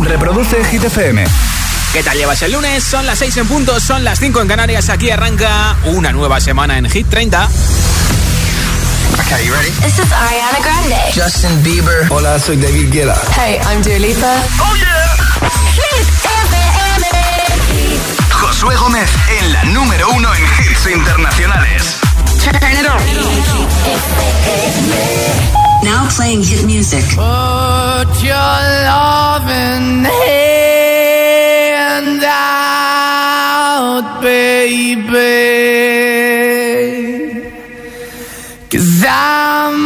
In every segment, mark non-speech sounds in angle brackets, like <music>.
Reproduce Hit FM. ¿Qué tal llevas el lunes? Son las 6 en punto, son las 5 en Canarias. Aquí arranca una nueva semana en Hit 30. Okay, you ready? This is Ariana Grande. Justin Bieber. Hola, soy David Guetta. Hey, I'm Dua Lipa. Oh yeah. Hit FM. Josué Gómez en la número uno en hits internacionales. Turn it on. Now playing hit music. Put your loving hand out, baby. Cause I'm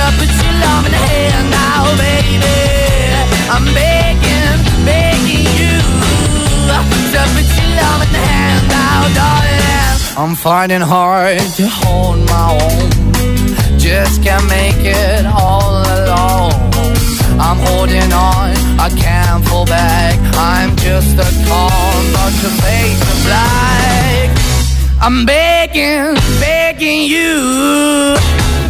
your the now, baby. I'm begging, begging you to put your the darling. I'm fighting hard to hold my own, just can't make it all alone. I'm holding on, I can't fall back. I'm just a call, not to fade to black. I'm begging, begging you.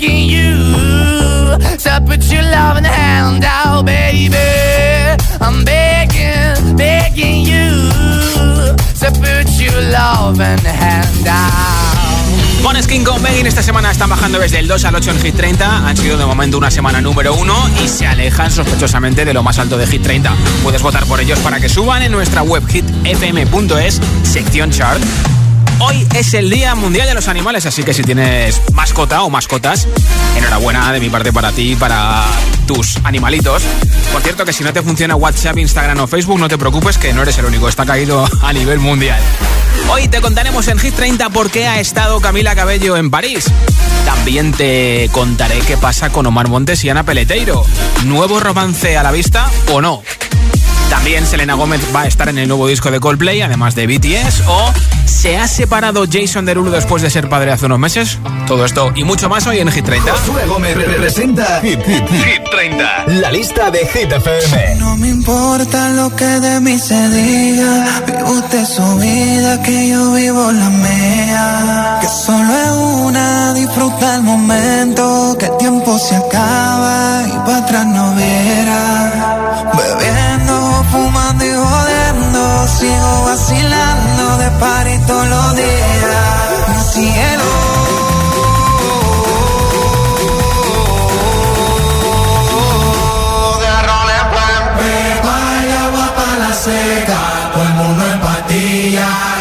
you to put your hand out, baby. I'm begging, begging you to put your hand out. Skin con Megan esta semana están bajando desde el 2 al 8 en Hit 30. Han sido de momento una semana número 1 y se alejan sospechosamente de lo más alto de Hit 30. Puedes votar por ellos para que suban en nuestra web hitfm.es, sección chart. Hoy es el Día Mundial de los Animales, así que si tienes mascota o mascotas, enhorabuena de mi parte para ti para tus animalitos. Por cierto, que si no te funciona WhatsApp, Instagram o Facebook, no te preocupes que no eres el único, está caído a nivel mundial. Hoy te contaremos en Hit 30 por qué ha estado Camila Cabello en París. También te contaré qué pasa con Omar Montes y Ana Peleteiro. ¿Nuevo romance a la vista o no? También Selena Gómez va a estar en el nuevo disco de Coldplay, además de BTS. O ¿se ha separado Jason Derulo después de ser padre hace unos meses? Todo esto y mucho más hoy en Hit 30. Josué Gómez representa Hit, Hit, Hit 30. La lista de Hit FM. No me importa lo que de mí se diga. Vive usted su vida, que yo vivo la mía. Que solo es una, disfruta el momento. Que el tiempo se acaba y para atrás no viera. Party todos los días. Mi cielo. seca, todo el mundo en patilla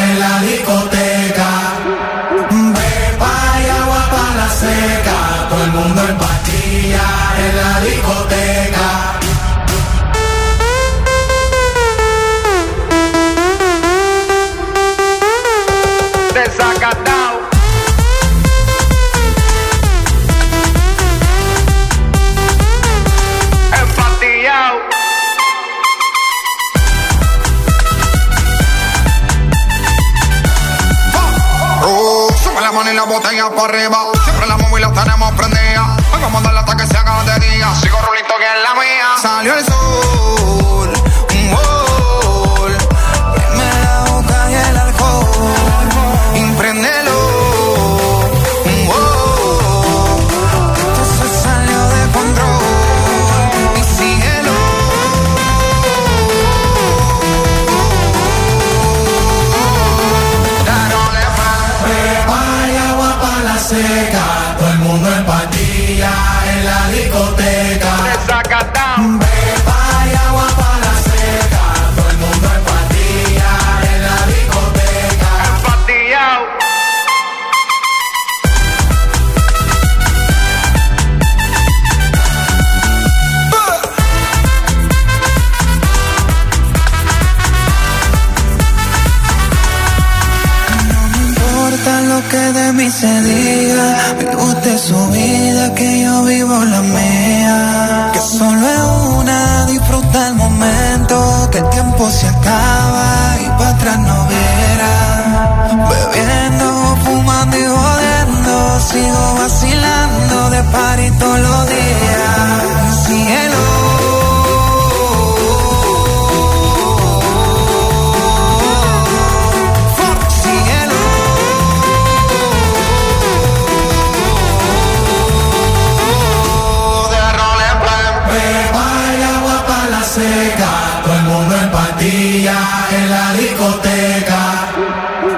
todo el mundo en patilla en la discoteca.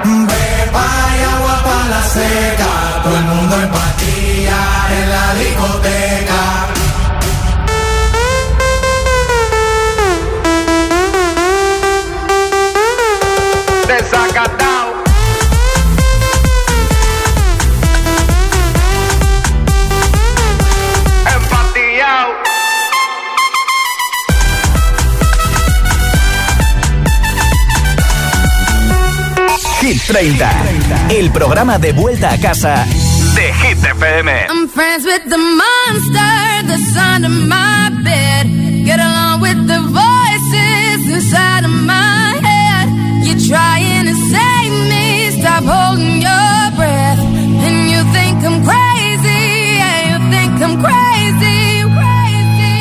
Beba y agua para la seca, todo el mundo en patilla en la discoteca. 30, el programa de vuelta a casa de Hit FM. I'm friends with the monster that's under my bed. Get along with the voices inside of my head. You're trying to save me, stop holding your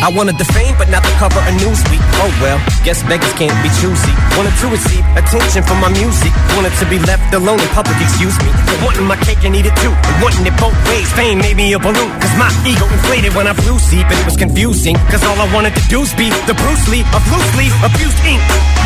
I wanted the fame, but not the cover of Newsweek. Oh well, guess beggars can't be choosy. Wanted to receive attention from my music. Wanted to be left alone in public, excuse me. Wanting my cake and eat it too. Wanting it both ways. Fame made me a balloon. Cause my ego inflated when I flew sleep. And it was confusing. Cause all I wanted to do was be the Bruce Lee of loose leaf abused ink.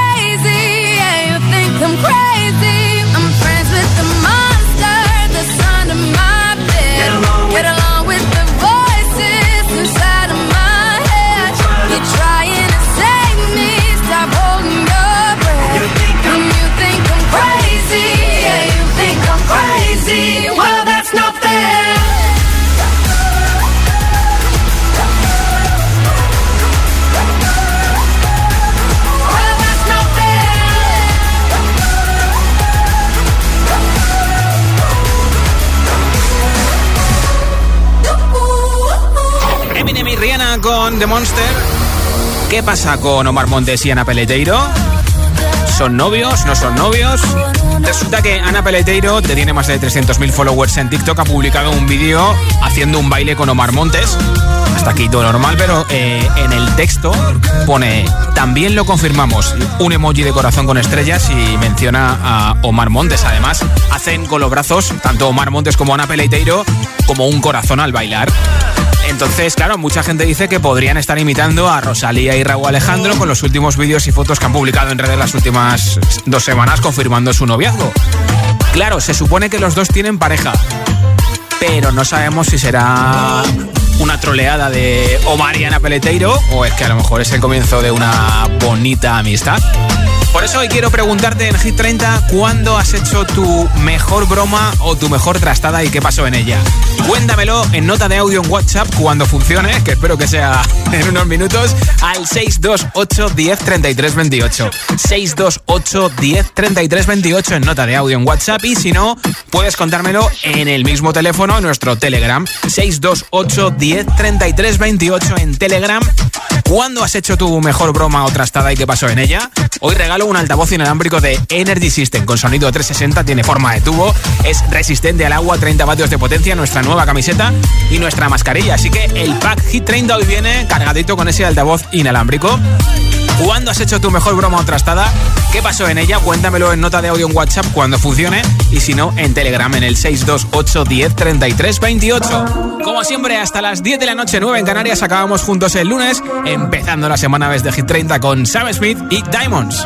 con The Monster. ¿Qué pasa con Omar Montes y Ana Peleteiro? ¿Son novios? ¿No son novios? Resulta que Ana Peleteiro, que tiene más de 300.000 followers en TikTok, ha publicado un vídeo haciendo un baile con Omar Montes. Hasta aquí todo normal, pero eh, en el texto pone, también lo confirmamos, un emoji de corazón con estrellas y menciona a Omar Montes. Además, hacen con los brazos, tanto Omar Montes como Ana Peleteiro, como un corazón al bailar. Entonces, claro, mucha gente dice que podrían estar imitando a Rosalía y Raúl Alejandro con los últimos vídeos y fotos que han publicado en redes las últimas dos semanas confirmando su noviazgo. Claro, se supone que los dos tienen pareja, pero no sabemos si será una troleada de Omar y Ana Peleteiro o es que a lo mejor es el comienzo de una bonita amistad. Por eso hoy quiero preguntarte en Hit 30 cuándo has hecho tu mejor broma o tu mejor trastada y qué pasó en ella. Cuéntamelo en nota de audio en WhatsApp cuando funcione, que espero que sea <laughs> en unos minutos, al 628 10 33 28. 628 10 33 28 en nota de audio en WhatsApp y si no, puedes contármelo en el mismo teléfono, en nuestro Telegram. 628 10 33 28 en Telegram. ¿Cuándo has hecho tu mejor broma o trastada y qué pasó en ella? Hoy regalo un altavoz inalámbrico de Energy System con sonido 360, tiene forma de tubo, es resistente al agua, 30 vatios de potencia, nuestra nueva camiseta y nuestra mascarilla. Así que el pack Hit 30 hoy viene cargadito con ese altavoz inalámbrico. ¿Cuándo has hecho tu mejor broma o trastada? ¿Qué pasó en ella? Cuéntamelo en nota de audio en WhatsApp cuando funcione y si no, en Telegram en el 628 10 33 28. Como siempre, hasta las 10 de la noche, 9 en Canarias, acabamos juntos el lunes, empezando la semana desde Hit 30 con Sam Smith y Diamonds.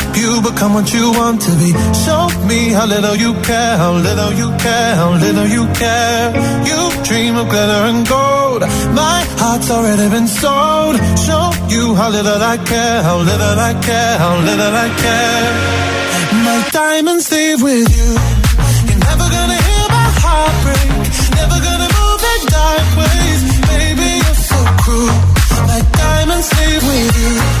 you become what you want to be. Show me how little you care, how little you care, how little you care. You dream of glitter and gold. My heart's already been sold. Show you how little I care, how little I care, how little I care. My diamonds leave with you. You're never gonna hear my heart break. Never gonna move in dark ways. Baby, you're so cruel. My diamonds leave with you.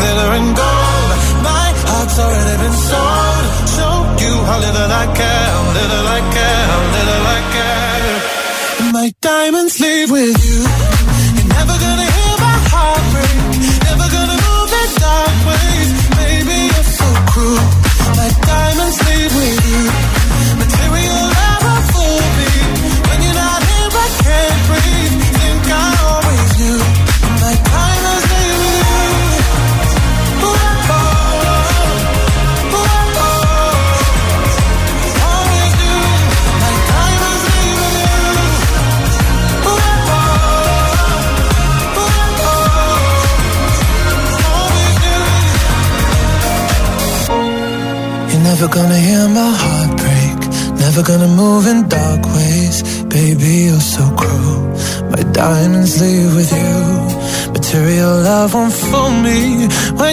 Glitter and gold. My heart's already been sold. Show you how little I care, little I care, little I care. My diamonds leave with you. You're never gonna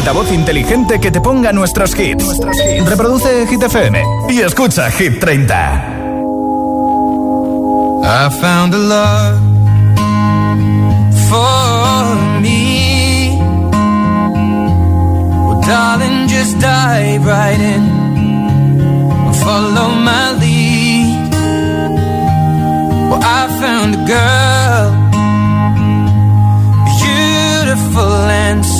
altavoz inteligente que te ponga nuestros hits. Reproduce Hit FM y escucha Hit 30. I found a love for me. Well, darling, just dive right in follow my lead. Well, I found a girl, beautiful and sweet.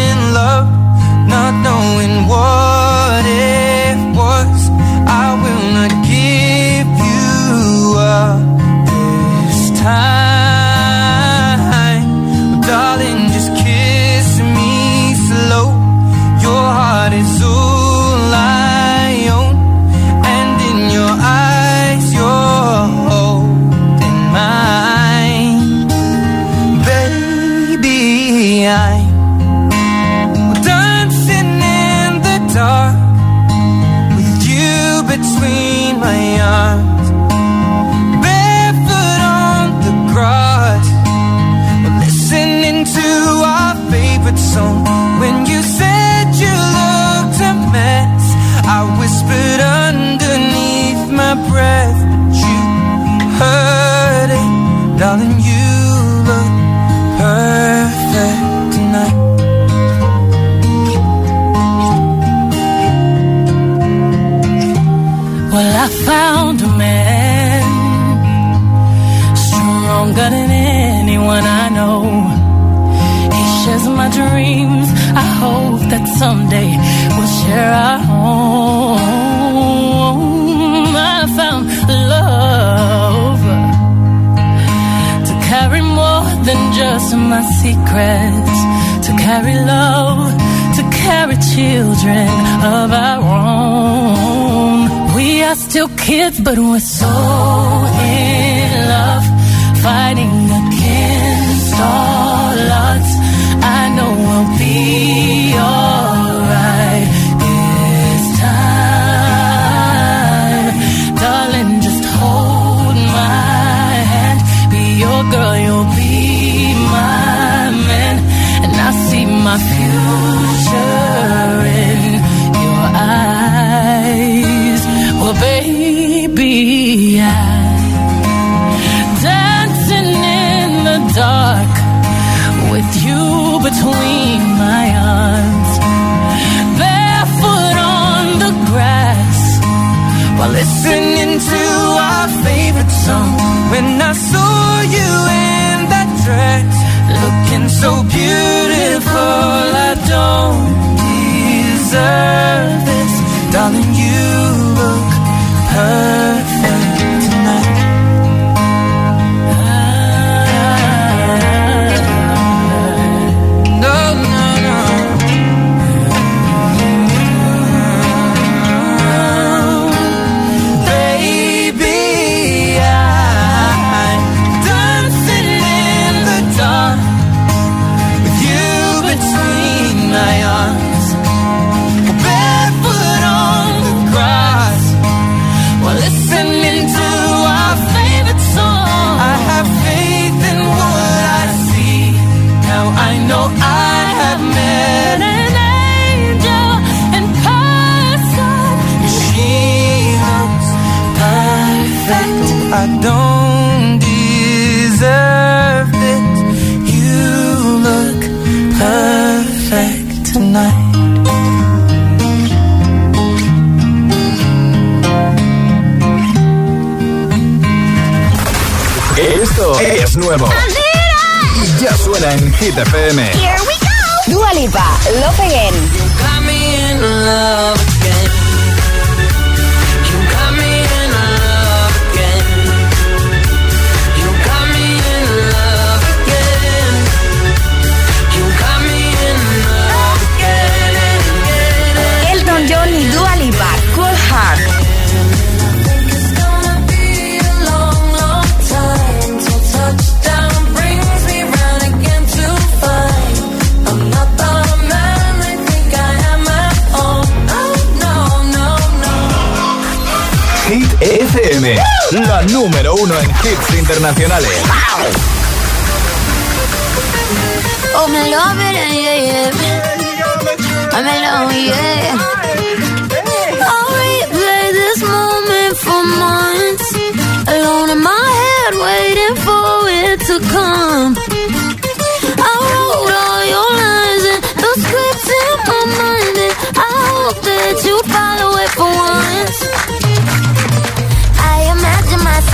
my future in your eyes. Well, baby, I'm dancing in the dark with you between my arms, barefoot on the grass while listening to our favorite song. When I saw you in that dress, looking so beautiful deserve this, darling. You look perfect. Nuevo. Y ya suena en Hit FM. Here we go. Dua Lipa, Love Again. Uno en hits internacionales. Oh. I'm in love, yeah.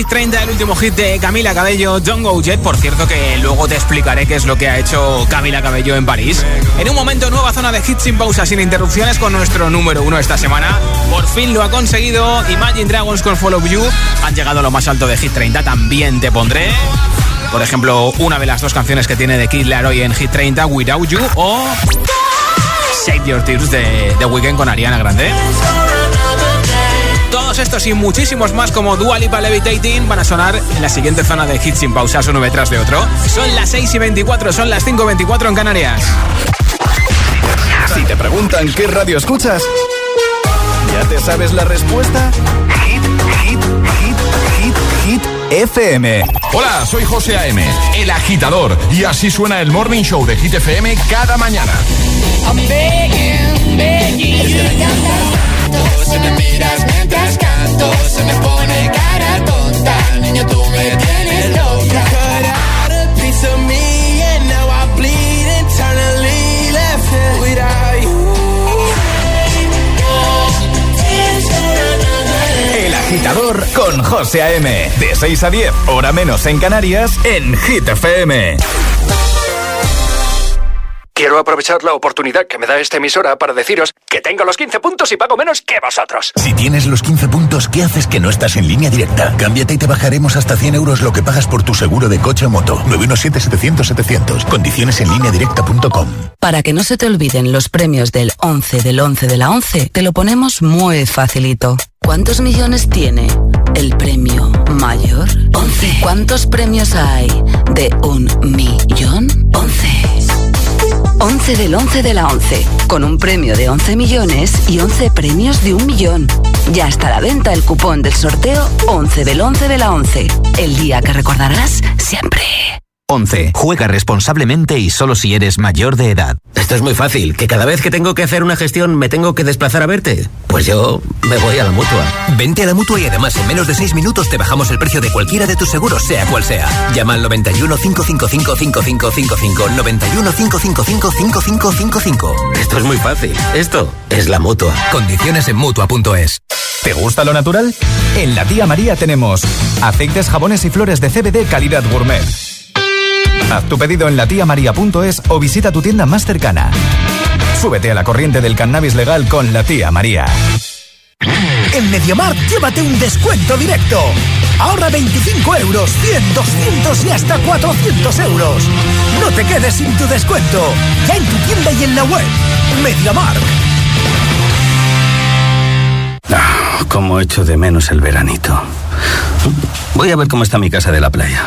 Hit 30, el último hit de Camila Cabello, Don't Go Jet. Por cierto, que luego te explicaré qué es lo que ha hecho Camila Cabello en París. En un momento, nueva zona de hits sin pausa, sin interrupciones, con nuestro número uno esta semana. Por fin lo ha conseguido. Imagine Dragons con Follow You han llegado a lo más alto de Hit 30. También te pondré. Por ejemplo, una de las dos canciones que tiene de Kid Laroi en Hit 30, Without You o Save Your Tears de The Weeknd con Ariana Grande. Todos estos y muchísimos más como Dua Lipa Levitating van a sonar en la siguiente zona de hits sin pausas uno detrás de otro. Son las 6 y 24, son las 5 y 24 en Canarias. Si te preguntan qué radio escuchas, ¿ya te sabes la respuesta? Hit, hit, hit, hit, hit, FM. Hola, soy José A.M., el agitador, y así suena el Morning Show de Hit FM cada mañana. I'm begging, begging you. Se me miras mientras canto, se me pone cara tonta. Niño, tú me tienes loca. Cut out a piece of me and now I bleed internally left it without you. El agitador con José A.M. De 6 a 10, hora menos en Canarias, en Hit FM. Quiero aprovechar la oportunidad que me da esta emisora para deciros que tengo los 15 puntos y pago menos que vosotros. Si tienes los 15 puntos, ¿qué haces que no estás en línea directa? Cámbiate y te bajaremos hasta 100 euros lo que pagas por tu seguro de coche o moto. 917-700-700. Condiciones en línea directa.com. Para que no se te olviden los premios del 11 del 11 de la 11, te lo ponemos muy facilito. ¿Cuántos millones tiene el premio mayor? 11. ¿Cuántos premios hay de un millón? 11. 11 del 11 de la 11, con un premio de 11 millones y 11 premios de un millón. Ya está a la venta el cupón del sorteo 11 del 11 de la 11, el día que recordarás siempre. 11. Juega responsablemente y solo si eres mayor de edad. Esto es muy fácil, que cada vez que tengo que hacer una gestión me tengo que desplazar a verte. Pues yo me voy a la mutua. Vente a la mutua y además en menos de 6 minutos te bajamos el precio de cualquiera de tus seguros, sea cual sea. Llama al 91 555 5555 91 555 5555. Esto es muy fácil. Esto es la mutua. Condiciones en mutua.es. ¿Te gusta lo natural? En la tía María tenemos aceites, jabones y flores de CBD calidad gourmet Haz tu pedido en latiamaria.es o visita tu tienda más cercana. Súbete a la corriente del cannabis legal con la tía María. En MediaMarkt llévate un descuento directo. Ahorra 25 euros, 100, 200 y hasta 400 euros. No te quedes sin tu descuento. Ya en tu tienda y en la web. MediaMarkt. Ah, como echo de menos el veranito. Voy a ver cómo está mi casa de la playa.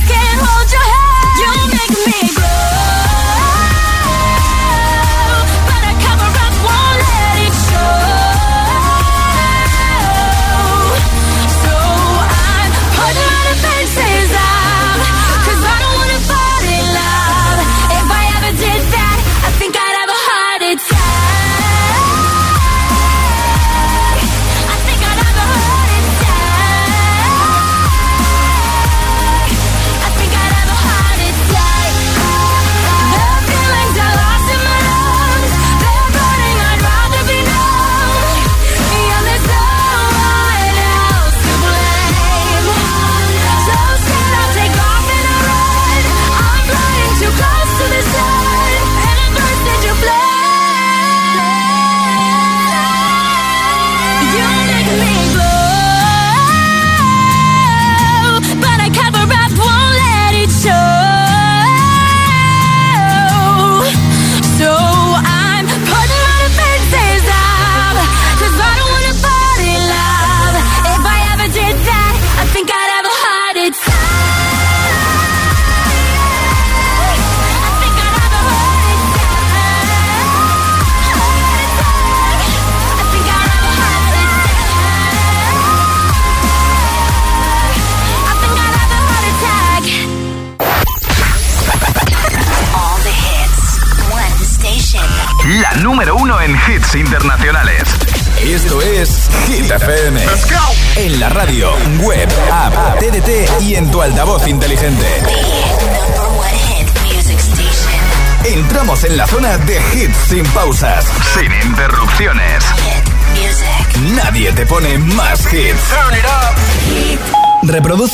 your head.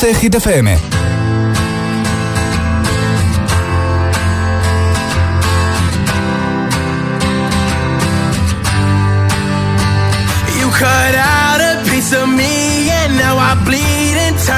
Reproduce Hit FM. cut out a piece of me and now I bleed internally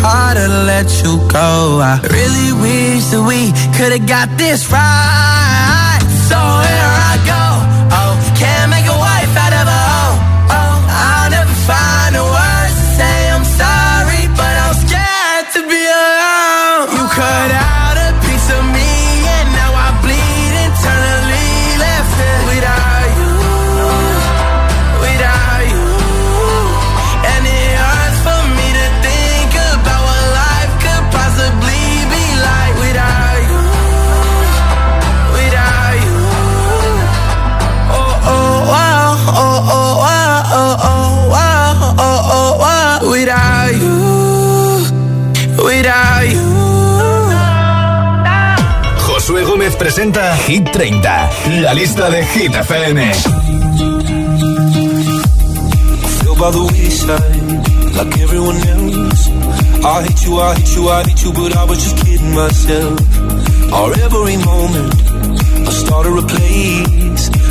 harder to let you go. I really wish that we could've got this right. Presenta Hit 30, la lista de Hit FM. I hate you, I hate you, I hate you, but I was just kidding myself.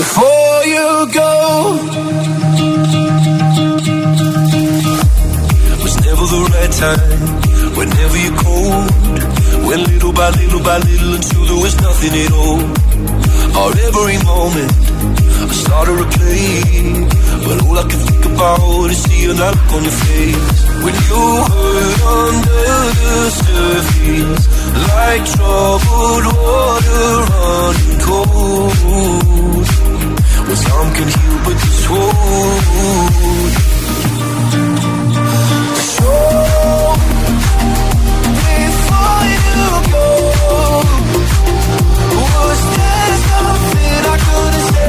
Before you go. Was never the right time, whenever you're cold. Went little by little by little until there was nothing at all. Our every moment, I started to play. But all I can think about is seeing that look on your face. When you hurt under the surface, like troubled water running cold. Well, some can heal, but this won't.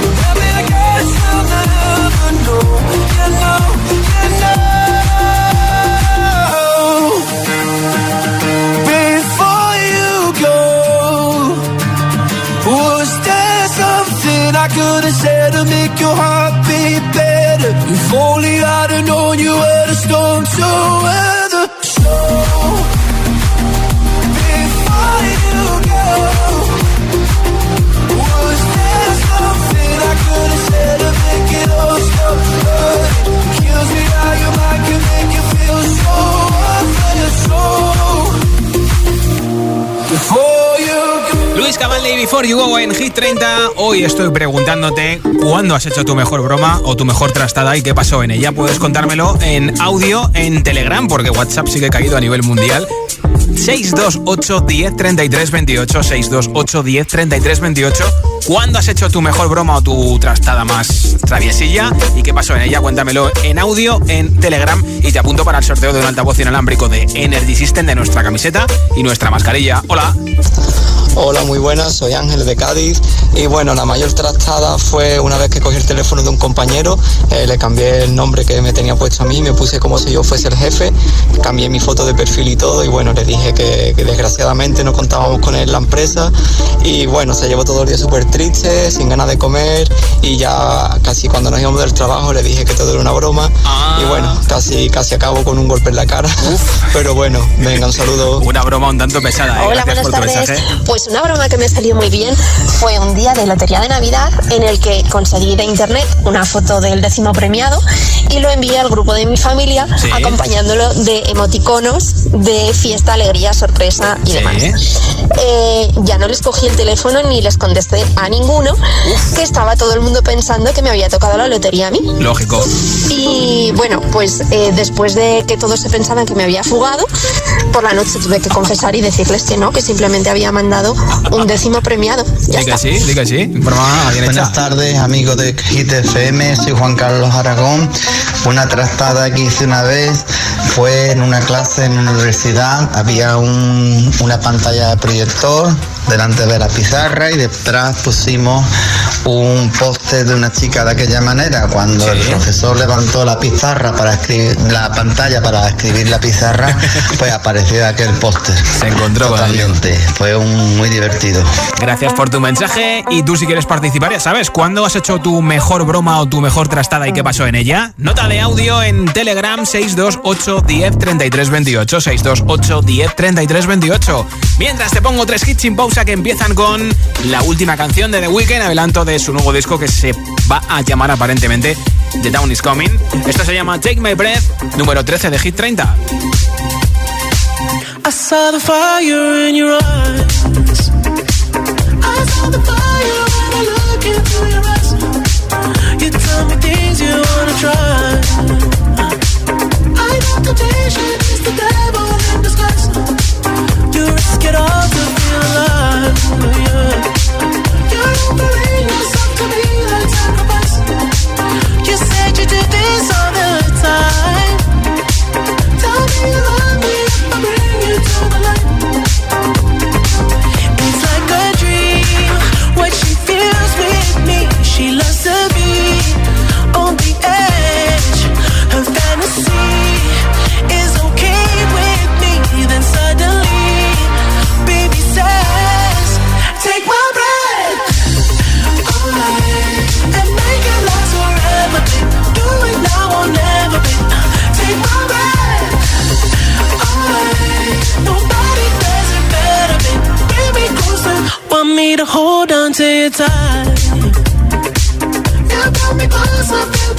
If I guess I'll never know. You know, you know. Before you go, was there something I could have said to make your heart beat better? If only I'd have known you were the storm to weather. Luis Cavalli, Before You Go en Hit 30. Hoy estoy preguntándote cuándo has hecho tu mejor broma o tu mejor trastada y qué pasó en ella. Puedes contármelo en audio en Telegram, porque WhatsApp sigue caído a nivel mundial. 628 10 33 28 628 10 33 28 ¿Cuándo has hecho tu mejor broma o tu trastada más traviesilla? ¿Y qué pasó en ella? Cuéntamelo en audio, en Telegram y te apunto para el sorteo de un altavoz inalámbrico de Energy System de nuestra camiseta y nuestra mascarilla. Hola. Hola, muy buenas, soy Ángel de Cádiz y bueno, la mayor trastada fue una vez que cogí el teléfono de un compañero, eh, le cambié el nombre que me tenía puesto a mí, me puse como si yo fuese el jefe, cambié mi foto de perfil y todo y bueno, le dije que, desgraciadamente no contábamos con él en la empresa y bueno, se llevó todo el día súper triste, sin ganas de comer y ya casi cuando nos íbamos del trabajo le dije que todo era una broma y bueno, casi, casi acabo con un golpe en la cara, <laughs> pero bueno, venga, un saludo. Una broma un tanto pesada. ¿eh? Hola, buenas tardes. Pues una broma que me salió muy bien fue un día de lotería de Navidad en el que conseguí de internet una foto del décimo premiado y lo envié al grupo de mi familia acompañándolo de emoticonos de fiesta, alegría, sorpresa y demás. Eh, ya no les cogí el teléfono ni les contesté a ninguno, que estaba todo el mundo pensando que me había tocado la lotería a mí. Lógico. Y bueno, pues eh, después de que todos se pensaban que me había fugado, por la noche tuve que confesar y decirles que no, que simplemente había mandado un décimo premiado. Ya diga sí, diga sí. Buenas tardes, amigos de Hit FM. Soy Juan Carlos Aragón. Una trastada que hice una vez fue en una clase en una universidad. Había un, una pantalla de proyector delante de la pizarra y detrás pusimos un póster de una chica de aquella manera. Cuando el profesor levantó la pizarra para escribir la pantalla para escribir la pizarra, <laughs> pues apareció aquel póster. Se encontró totalmente. Fue un, muy divertido. Gracias por tu mensaje y tú si quieres participar ya sabes cuándo has hecho tu mejor broma o tu mejor trastada y qué pasó en ella. Nota de audio en Telegram 628 10 33 28 628 10 33 28. Mientras te pongo tres hits sin pausa que empiezan con la última canción de The Weeknd, adelanto de su nuevo disco que se va a llamar aparentemente The Down Is Coming. Esto se llama Take My Breath, número 13 de Hit 30. I saw the fire in your eyes. I saw the fire when I look into your eyes. You tell me things you wanna try. I know temptation is the devil in disguise. You risk it all Yeah. You're offering yourself to sacrifice. You said you do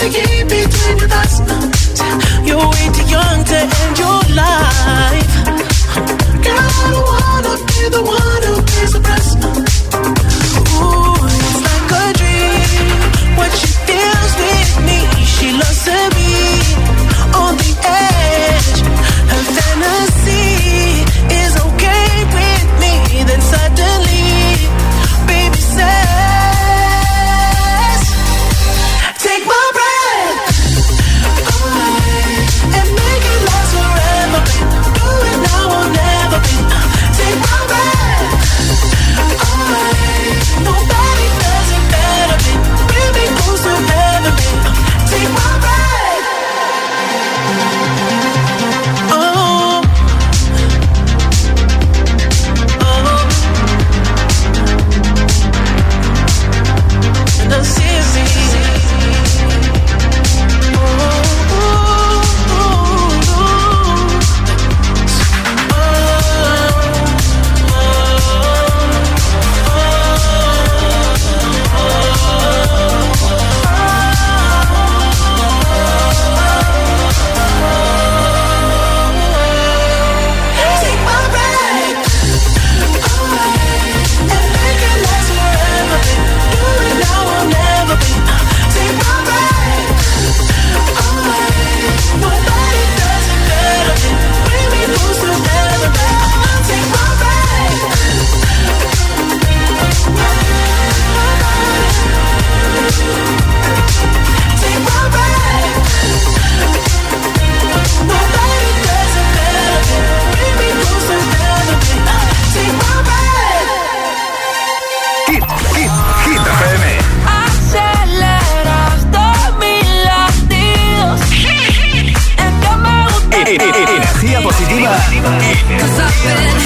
Between. You're way too young to end your life. Girl, I don't wanna be the one Cause I've been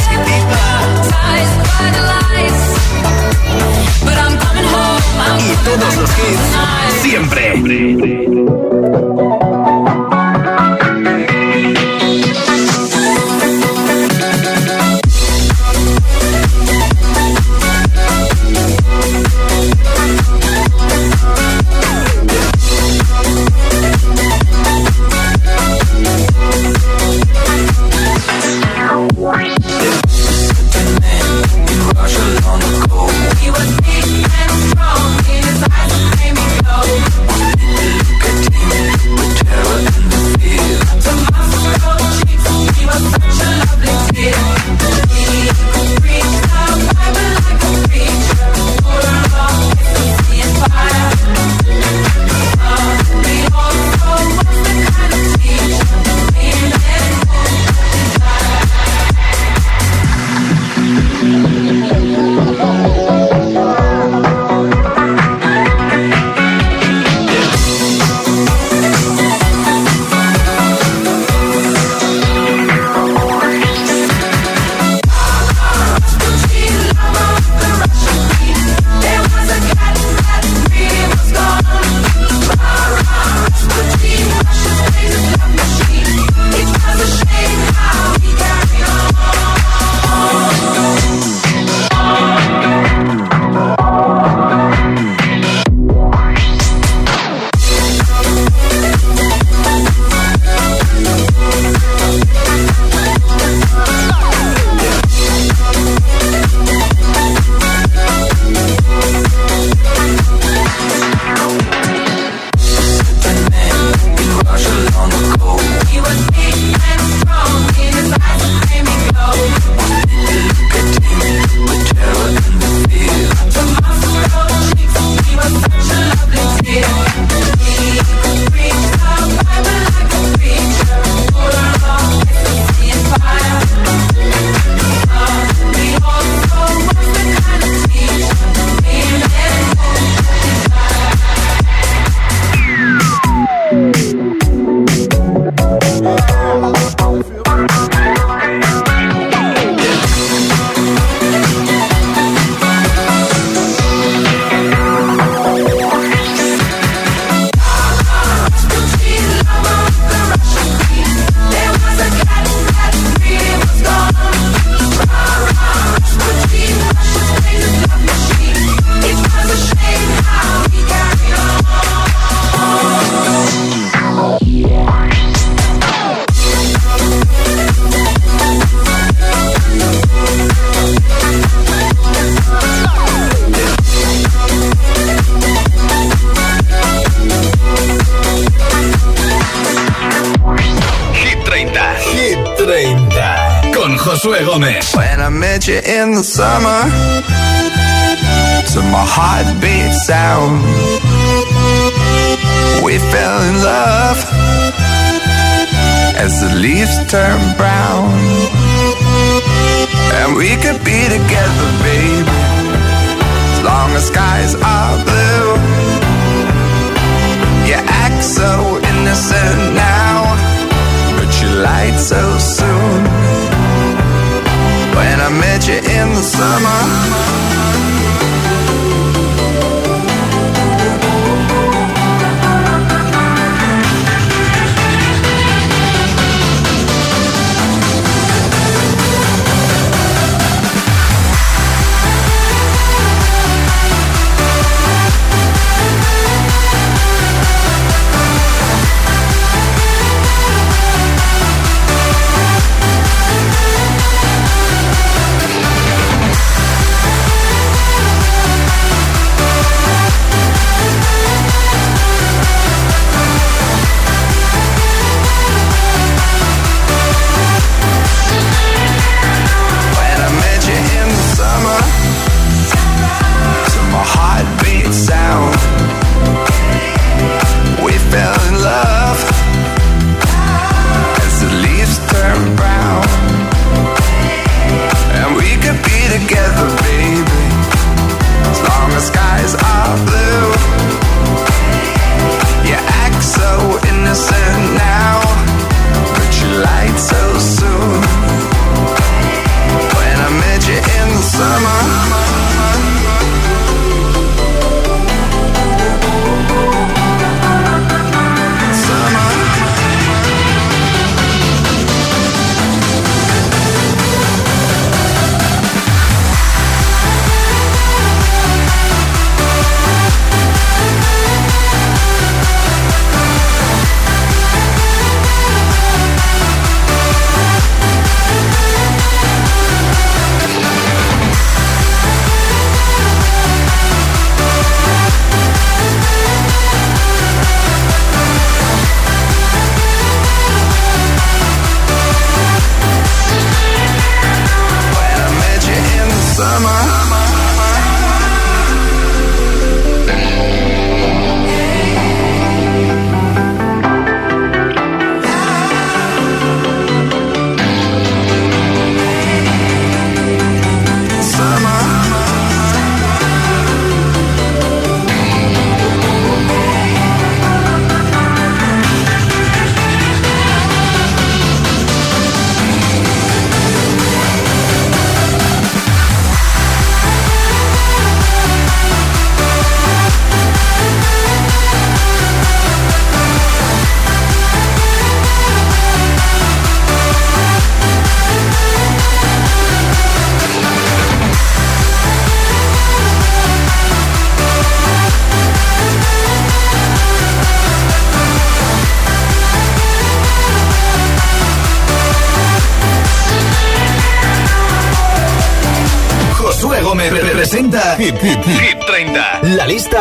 summer.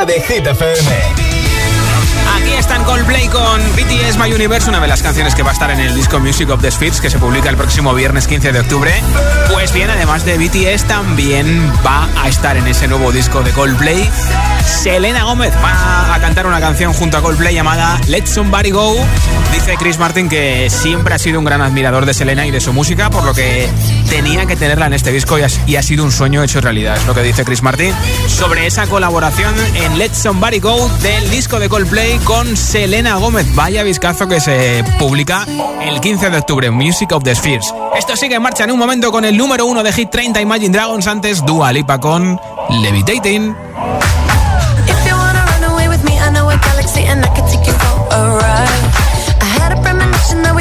De Hit. Aquí están Coldplay con BTS My Universe, una de las canciones que va a estar en el disco Music of the Spheres que se publica el próximo viernes 15 de octubre. Pues bien, además de BTS, también va a estar en ese nuevo disco de Coldplay Selena Gómez va a cantar una canción junto a Coldplay llamada Let Somebody Go. Dice Chris Martin que siempre ha sido un gran admirador de Selena y de su música, por lo que tenía que tenerla en este disco y ha, sido un sueño hecho realidad. Es lo que dice Chris Martin sobre esa colaboración en Let Somebody Go del disco de Coldplay con Selena Gómez. Vaya viscazo que se publica el 15 de octubre, Music of the Spheres. Esto sigue en marcha en un momento con el número uno de Hit 30 Imagine Dragons, antes Dua Lipa con Levitating.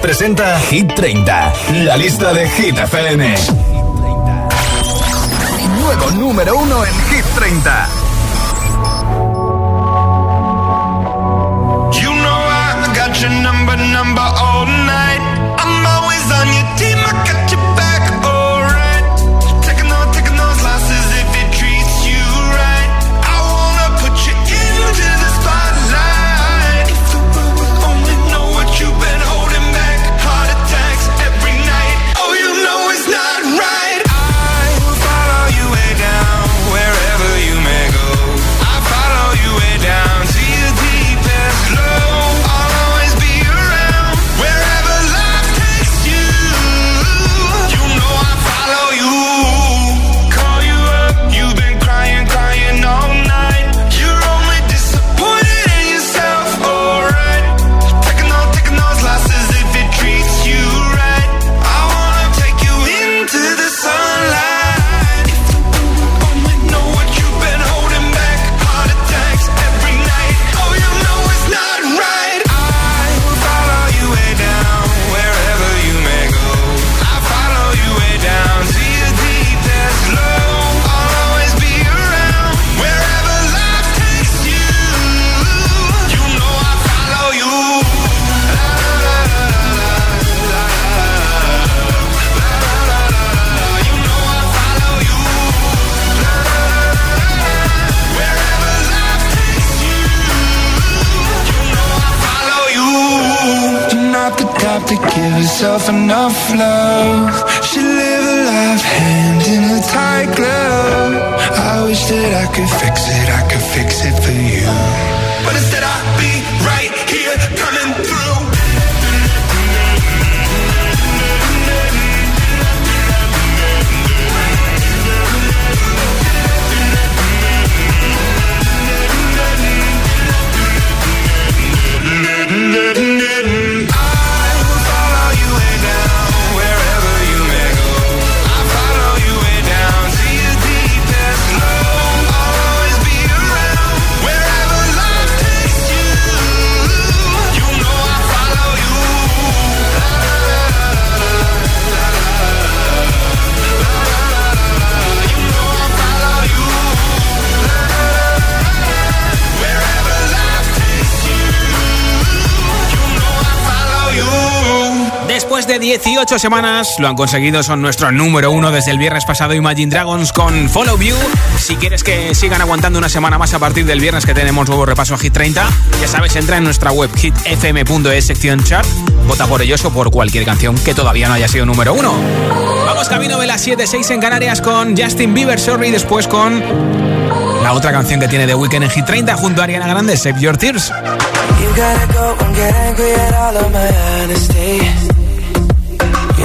presenta Hit 30, la lista de Hit FM. Nuevo número uno en Hit 30. enough love 18 semanas lo han conseguido, son nuestro número uno desde el viernes pasado Imagine Dragons con Follow You. Si quieres que sigan aguantando una semana más a partir del viernes que tenemos nuevo repaso a Hit 30, ya sabes, entra en nuestra web hitfm.es sección chart, vota por ellos o por cualquier canción que todavía no haya sido número uno. Vamos camino de las 7-6 en Canarias con Justin Bieber, Sorry, después con la otra canción que tiene The Weeknd en Hit 30 junto a Ariana Grande, Save Your Tears.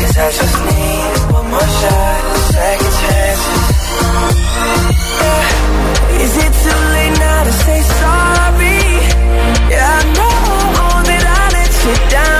Cause I just need one more shot, second chances. Yeah. Is it too late now to say sorry? Yeah, I know that I let you down.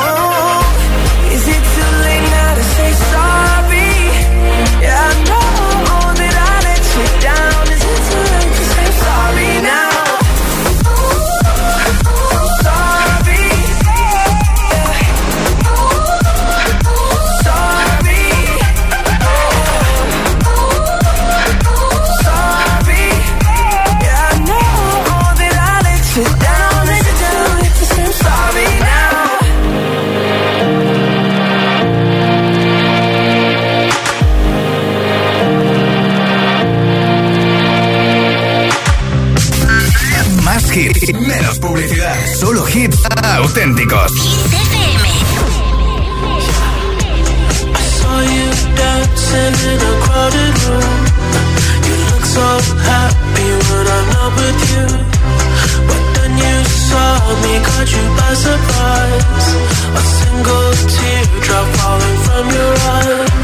publicidad. Solo hits auténticos. me caught you by surprise. A single teardrop falling from your eye.